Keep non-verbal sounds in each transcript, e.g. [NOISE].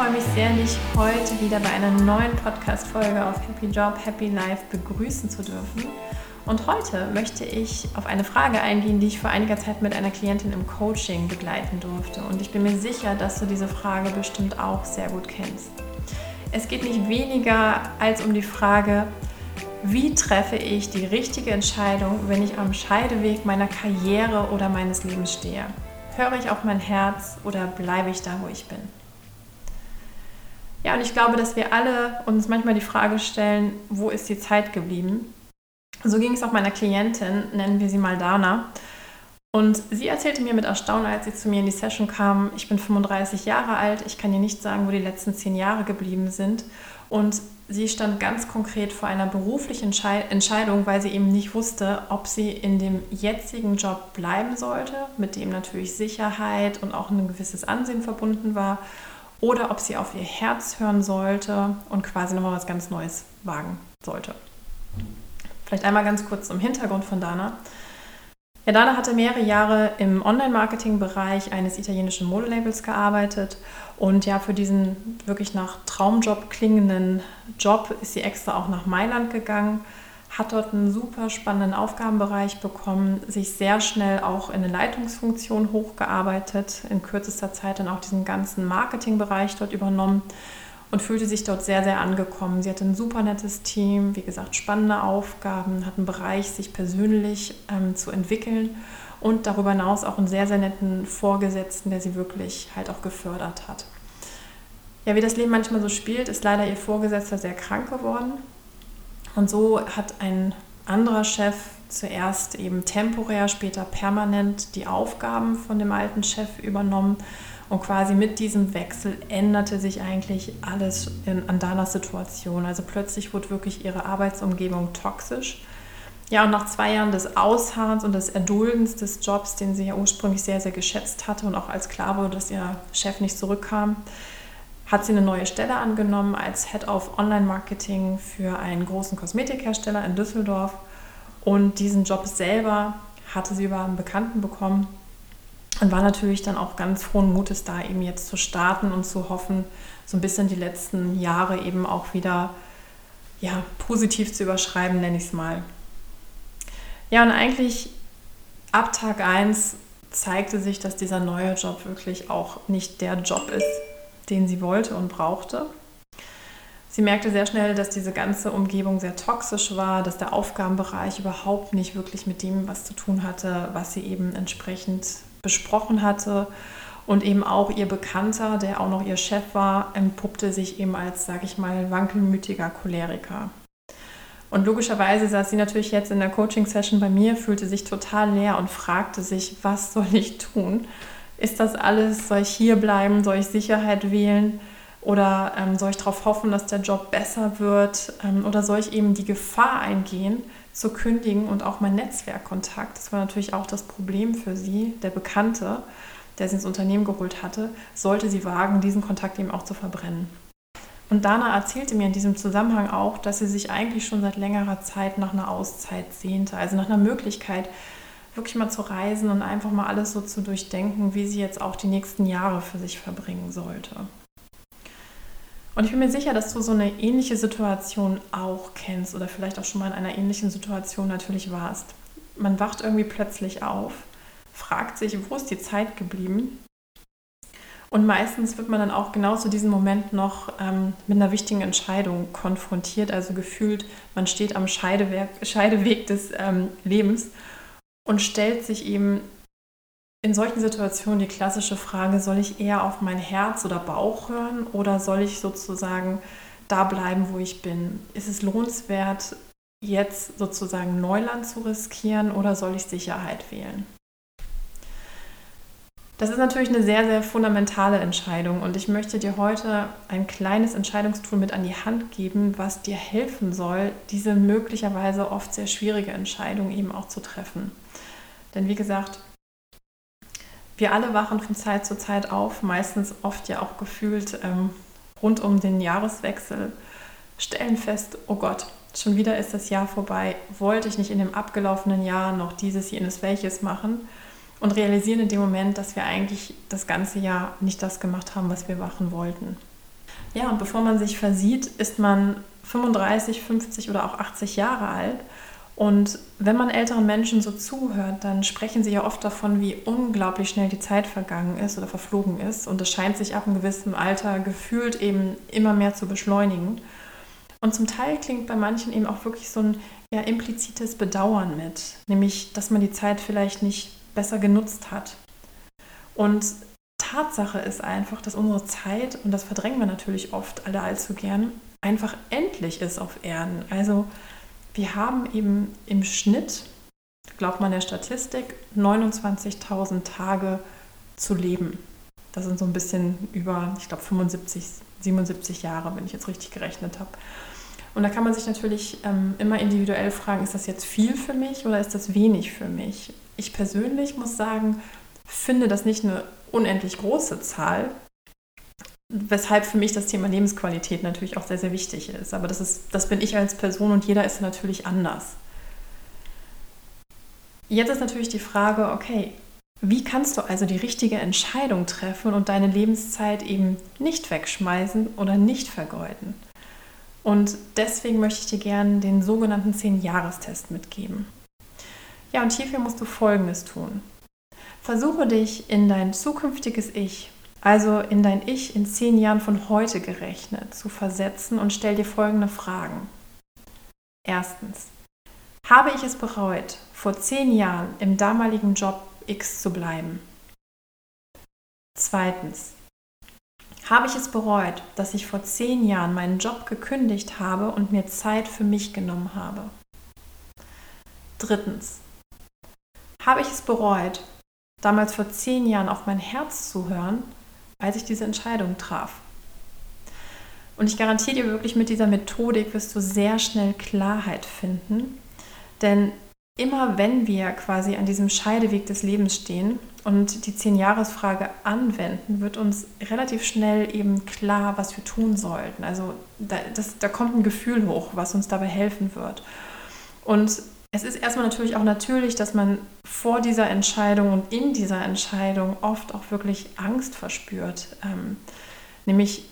freue mich sehr, dich heute wieder bei einer neuen Podcast-Folge auf Happy Job, Happy Life begrüßen zu dürfen. Und heute möchte ich auf eine Frage eingehen, die ich vor einiger Zeit mit einer Klientin im Coaching begleiten durfte. Und ich bin mir sicher, dass du diese Frage bestimmt auch sehr gut kennst. Es geht nicht weniger als um die Frage, wie treffe ich die richtige Entscheidung, wenn ich am Scheideweg meiner Karriere oder meines Lebens stehe? Höre ich auf mein Herz oder bleibe ich da, wo ich bin? Ja, und ich glaube, dass wir alle uns manchmal die Frage stellen, wo ist die Zeit geblieben? So ging es auch meiner Klientin, nennen wir sie mal Dana. Und sie erzählte mir mit Erstaunen, als sie zu mir in die Session kam, ich bin 35 Jahre alt, ich kann dir nicht sagen, wo die letzten zehn Jahre geblieben sind. Und sie stand ganz konkret vor einer beruflichen Entscheidung, weil sie eben nicht wusste, ob sie in dem jetzigen Job bleiben sollte, mit dem natürlich Sicherheit und auch ein gewisses Ansehen verbunden war, oder ob sie auf ihr Herz hören sollte und quasi nochmal was ganz Neues wagen sollte. Vielleicht einmal ganz kurz zum Hintergrund von Dana. Ja, Dana hatte mehrere Jahre im Online-Marketing-Bereich eines italienischen Modelabels gearbeitet und ja, für diesen wirklich nach Traumjob klingenden Job ist sie extra auch nach Mailand gegangen hat dort einen super spannenden Aufgabenbereich bekommen, sich sehr schnell auch in eine Leitungsfunktion hochgearbeitet, in kürzester Zeit dann auch diesen ganzen Marketingbereich dort übernommen und fühlte sich dort sehr, sehr angekommen. Sie hatte ein super nettes Team, wie gesagt, spannende Aufgaben, hat einen Bereich, sich persönlich ähm, zu entwickeln und darüber hinaus auch einen sehr, sehr netten Vorgesetzten, der sie wirklich halt auch gefördert hat. Ja, wie das Leben manchmal so spielt, ist leider ihr Vorgesetzter sehr krank geworden und so hat ein anderer Chef zuerst eben temporär, später permanent die Aufgaben von dem alten Chef übernommen. Und quasi mit diesem Wechsel änderte sich eigentlich alles in Andanas Situation. Also plötzlich wurde wirklich ihre Arbeitsumgebung toxisch. Ja, und nach zwei Jahren des Ausharrens und des Erduldens des Jobs, den sie ja ursprünglich sehr, sehr geschätzt hatte und auch als klar wurde, dass ihr Chef nicht zurückkam, hat sie eine neue Stelle angenommen als Head of Online Marketing für einen großen Kosmetikhersteller in Düsseldorf. Und diesen Job selber hatte sie über einen Bekannten bekommen und war natürlich dann auch ganz frohen Mutes da, eben jetzt zu starten und zu hoffen, so ein bisschen die letzten Jahre eben auch wieder ja, positiv zu überschreiben, nenne ich es mal. Ja, und eigentlich ab Tag 1 zeigte sich, dass dieser neue Job wirklich auch nicht der Job ist, den sie wollte und brauchte. Sie merkte sehr schnell, dass diese ganze Umgebung sehr toxisch war, dass der Aufgabenbereich überhaupt nicht wirklich mit dem was zu tun hatte, was sie eben entsprechend besprochen hatte. Und eben auch ihr Bekannter, der auch noch ihr Chef war, entpuppte sich eben als, sage ich mal, wankelmütiger Choleriker. Und logischerweise saß sie natürlich jetzt in der Coaching-Session bei mir, fühlte sich total leer und fragte sich, was soll ich tun? Ist das alles, soll ich hier bleiben, soll ich Sicherheit wählen? Oder ähm, soll ich darauf hoffen, dass der Job besser wird? Ähm, oder soll ich eben die Gefahr eingehen, zu kündigen und auch mein Netzwerkkontakt, das war natürlich auch das Problem für sie, der Bekannte, der sie ins Unternehmen geholt hatte, sollte sie wagen, diesen Kontakt eben auch zu verbrennen. Und Dana erzählte mir in diesem Zusammenhang auch, dass sie sich eigentlich schon seit längerer Zeit nach einer Auszeit sehnte, also nach einer Möglichkeit, wirklich mal zu reisen und einfach mal alles so zu durchdenken, wie sie jetzt auch die nächsten Jahre für sich verbringen sollte. Und ich bin mir sicher, dass du so eine ähnliche Situation auch kennst oder vielleicht auch schon mal in einer ähnlichen Situation natürlich warst. Man wacht irgendwie plötzlich auf, fragt sich, wo ist die Zeit geblieben? Und meistens wird man dann auch genau zu diesem Moment noch ähm, mit einer wichtigen Entscheidung konfrontiert, also gefühlt, man steht am Scheideweg, Scheideweg des ähm, Lebens und stellt sich eben in solchen Situationen die klassische Frage, soll ich eher auf mein Herz oder Bauch hören oder soll ich sozusagen da bleiben, wo ich bin? Ist es lohnenswert, jetzt sozusagen Neuland zu riskieren oder soll ich Sicherheit wählen? Das ist natürlich eine sehr, sehr fundamentale Entscheidung und ich möchte dir heute ein kleines Entscheidungstool mit an die Hand geben, was dir helfen soll, diese möglicherweise oft sehr schwierige Entscheidung eben auch zu treffen. Denn wie gesagt, wir alle wachen von Zeit zu Zeit auf, meistens oft ja auch gefühlt ähm, rund um den Jahreswechsel, stellen fest, oh Gott, schon wieder ist das Jahr vorbei, wollte ich nicht in dem abgelaufenen Jahr noch dieses, jenes, welches machen und realisieren in dem Moment, dass wir eigentlich das ganze Jahr nicht das gemacht haben, was wir machen wollten. Ja, und bevor man sich versieht, ist man 35, 50 oder auch 80 Jahre alt. Und wenn man älteren Menschen so zuhört, dann sprechen sie ja oft davon, wie unglaublich schnell die Zeit vergangen ist oder verflogen ist. Und es scheint sich ab einem gewissen Alter gefühlt eben immer mehr zu beschleunigen. Und zum Teil klingt bei manchen eben auch wirklich so ein ja, implizites Bedauern mit, nämlich dass man die Zeit vielleicht nicht besser genutzt hat. Und Tatsache ist einfach, dass unsere Zeit, und das verdrängen wir natürlich oft alle allzu gern, einfach endlich ist auf Erden. Also wir haben eben im Schnitt, glaubt man der Statistik, 29.000 Tage zu leben. Das sind so ein bisschen über, ich glaube, 75, 77 Jahre, wenn ich jetzt richtig gerechnet habe. Und da kann man sich natürlich ähm, immer individuell fragen, ist das jetzt viel für mich oder ist das wenig für mich? Ich persönlich muss sagen, finde das nicht eine unendlich große Zahl, weshalb für mich das Thema Lebensqualität natürlich auch sehr, sehr wichtig ist. Aber das, ist, das bin ich als Person und jeder ist natürlich anders. Jetzt ist natürlich die Frage, okay, wie kannst du also die richtige Entscheidung treffen und deine Lebenszeit eben nicht wegschmeißen oder nicht vergeuden? Und deswegen möchte ich dir gerne den sogenannten 10-Jahrestest mitgeben. Ja, und hierfür musst du Folgendes tun. Versuche dich in dein zukünftiges Ich, also in dein Ich in zehn Jahren von heute gerechnet, zu versetzen und stell dir folgende Fragen. Erstens, habe ich es bereut, vor zehn Jahren im damaligen Job X zu bleiben? Zweitens, habe ich es bereut, dass ich vor zehn Jahren meinen Job gekündigt habe und mir Zeit für mich genommen habe? Drittens. Habe ich es bereut, damals vor zehn Jahren auf mein Herz zu hören, als ich diese Entscheidung traf? Und ich garantiere dir wirklich, mit dieser Methodik wirst du sehr schnell Klarheit finden. Denn immer wenn wir quasi an diesem Scheideweg des Lebens stehen, und die Zehn-Jahres-Frage anwenden, wird uns relativ schnell eben klar, was wir tun sollten. Also da, das, da kommt ein Gefühl hoch, was uns dabei helfen wird. Und es ist erstmal natürlich auch natürlich, dass man vor dieser Entscheidung und in dieser Entscheidung oft auch wirklich Angst verspürt. Ähm, nämlich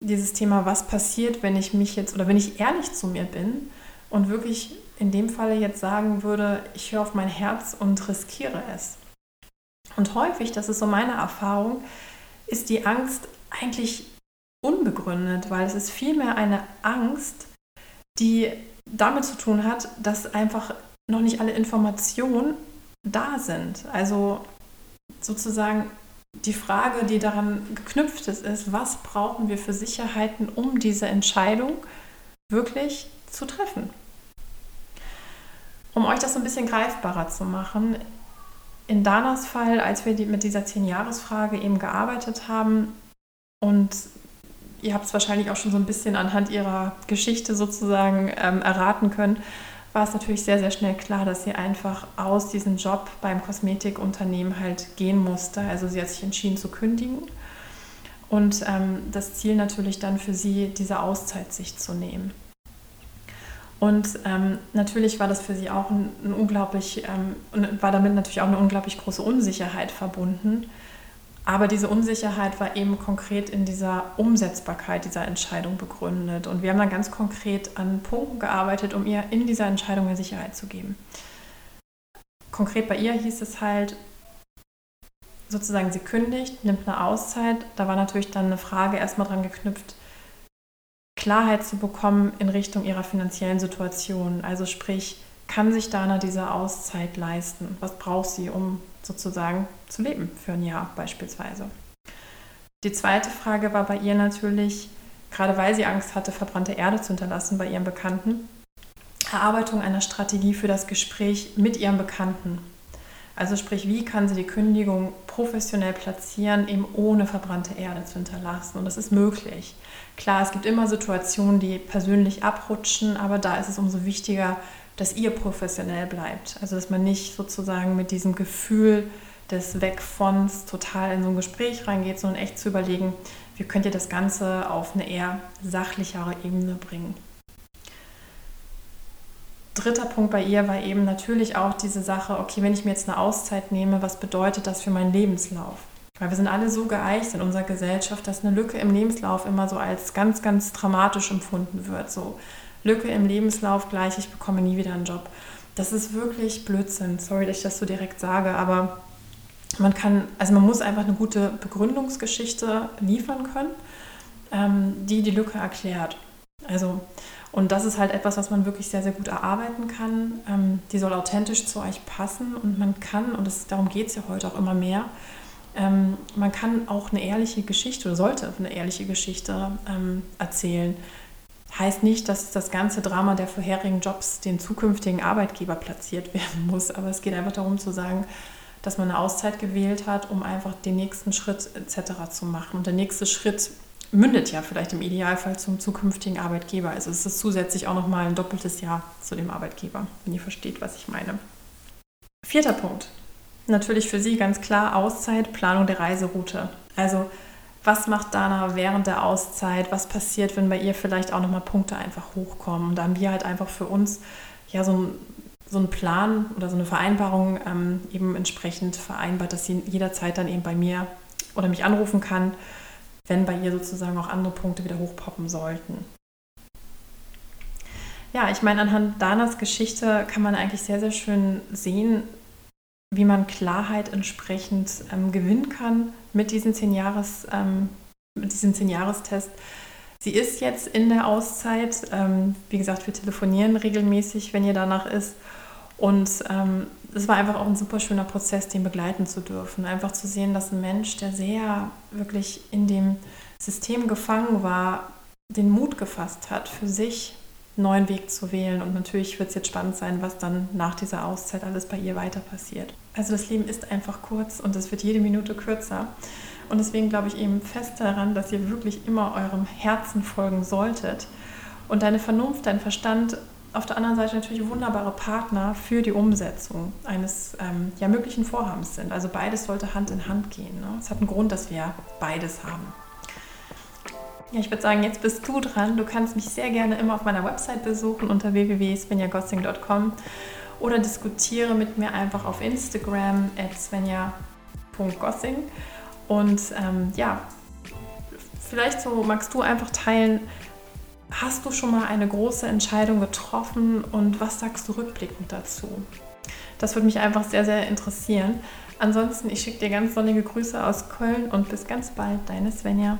dieses Thema, was passiert, wenn ich mich jetzt oder wenn ich ehrlich zu mir bin und wirklich in dem Falle jetzt sagen würde, ich höre auf mein Herz und riskiere es. Und häufig, das ist so meine Erfahrung, ist die Angst eigentlich unbegründet, weil es ist vielmehr eine Angst, die damit zu tun hat, dass einfach noch nicht alle Informationen da sind. Also sozusagen die Frage, die daran geknüpft ist, ist, was brauchen wir für Sicherheiten, um diese Entscheidung wirklich zu treffen? Um euch das so ein bisschen greifbarer zu machen, in Danas Fall, als wir die, mit dieser Zehn-Jahres-Frage eben gearbeitet haben und ihr habt es wahrscheinlich auch schon so ein bisschen anhand ihrer Geschichte sozusagen ähm, erraten können, war es natürlich sehr, sehr schnell klar, dass sie einfach aus diesem Job beim Kosmetikunternehmen halt gehen musste. Also sie hat sich entschieden zu kündigen und ähm, das Ziel natürlich dann für sie, diese Auszeit sich zu nehmen. Und ähm, natürlich war das für sie auch ein, ein unglaublich, ähm, war damit natürlich auch eine unglaublich große Unsicherheit verbunden. Aber diese Unsicherheit war eben konkret in dieser Umsetzbarkeit dieser Entscheidung begründet. Und wir haben dann ganz konkret an Punkten gearbeitet, um ihr in dieser Entscheidung eine Sicherheit zu geben. Konkret bei ihr hieß es halt, sozusagen, sie kündigt, nimmt eine Auszeit. Da war natürlich dann eine Frage erstmal dran geknüpft, Klarheit zu bekommen in Richtung ihrer finanziellen Situation. Also sprich, kann sich Dana diese Auszeit leisten? Was braucht sie, um sozusagen zu leben für ein Jahr beispielsweise? Die zweite Frage war bei ihr natürlich, gerade weil sie Angst hatte, verbrannte Erde zu hinterlassen bei ihrem Bekannten, Erarbeitung einer Strategie für das Gespräch mit ihrem Bekannten. Also sprich, wie kann sie die Kündigung professionell platzieren, eben ohne verbrannte Erde zu hinterlassen. Und das ist möglich. Klar, es gibt immer Situationen, die persönlich abrutschen, aber da ist es umso wichtiger, dass ihr professionell bleibt. Also dass man nicht sozusagen mit diesem Gefühl des Wegvons total in so ein Gespräch reingeht, sondern echt zu überlegen, wie könnt ihr das Ganze auf eine eher sachlichere Ebene bringen. Dritter Punkt bei ihr war eben natürlich auch diese Sache, okay, wenn ich mir jetzt eine Auszeit nehme, was bedeutet das für meinen Lebenslauf? Weil wir sind alle so geeicht in unserer Gesellschaft, dass eine Lücke im Lebenslauf immer so als ganz, ganz dramatisch empfunden wird. So Lücke im Lebenslauf gleich, ich bekomme nie wieder einen Job. Das ist wirklich Blödsinn. Sorry, dass ich das so direkt sage, aber man kann, also man muss einfach eine gute Begründungsgeschichte liefern können, ähm, die die Lücke erklärt. Also, und das ist halt etwas, was man wirklich sehr, sehr gut erarbeiten kann. Ähm, die soll authentisch zu euch passen und man kann, und das, darum geht es ja heute auch immer mehr, ähm, man kann auch eine ehrliche Geschichte oder sollte eine ehrliche Geschichte ähm, erzählen. Heißt nicht, dass das ganze Drama der vorherigen Jobs den zukünftigen Arbeitgeber platziert [LAUGHS] werden muss, aber es geht einfach darum zu sagen, dass man eine Auszeit gewählt hat, um einfach den nächsten Schritt etc. zu machen. Und der nächste Schritt mündet ja vielleicht im Idealfall zum zukünftigen Arbeitgeber. Also es ist zusätzlich auch nochmal ein doppeltes Jahr zu dem Arbeitgeber, wenn ihr versteht, was ich meine. Vierter Punkt. Natürlich für Sie ganz klar Auszeit, Planung der Reiseroute. Also was macht Dana während der Auszeit? Was passiert, wenn bei ihr vielleicht auch nochmal Punkte einfach hochkommen? Und da haben wir halt einfach für uns ja so ein so einen Plan oder so eine Vereinbarung ähm, eben entsprechend vereinbart, dass sie jederzeit dann eben bei mir oder mich anrufen kann, wenn bei ihr sozusagen auch andere Punkte wieder hochpoppen sollten. Ja, ich meine, anhand Danas Geschichte kann man eigentlich sehr, sehr schön sehen, wie man Klarheit entsprechend ähm, gewinnen kann mit diesem 10 Jahres, ähm, mit diesem 10 Jahrestest. Sie ist jetzt in der Auszeit. Ähm, wie gesagt, wir telefonieren regelmäßig, wenn ihr danach ist. Und ähm, es war einfach auch ein super schöner Prozess, den begleiten zu dürfen. Einfach zu sehen, dass ein Mensch, der sehr wirklich in dem System gefangen war, den Mut gefasst hat, für sich einen neuen Weg zu wählen. Und natürlich wird es jetzt spannend sein, was dann nach dieser Auszeit alles bei ihr weiter passiert. Also das Leben ist einfach kurz und es wird jede Minute kürzer. Und deswegen glaube ich eben fest daran, dass ihr wirklich immer eurem Herzen folgen solltet und deine Vernunft, dein Verstand auf der anderen Seite natürlich wunderbare Partner für die Umsetzung eines ähm, ja, möglichen Vorhabens sind. Also beides sollte Hand in Hand gehen. Ne? Es hat einen Grund, dass wir beides haben. Ja, ich würde sagen, jetzt bist du dran. Du kannst mich sehr gerne immer auf meiner Website besuchen unter www.svenjagossing.com oder diskutiere mit mir einfach auf Instagram at svenja.gossing. Und ähm, ja, vielleicht so magst du einfach teilen, Hast du schon mal eine große Entscheidung getroffen und was sagst du rückblickend dazu? Das würde mich einfach sehr, sehr interessieren. Ansonsten, ich schicke dir ganz sonnige Grüße aus Köln und bis ganz bald, deine Svenja.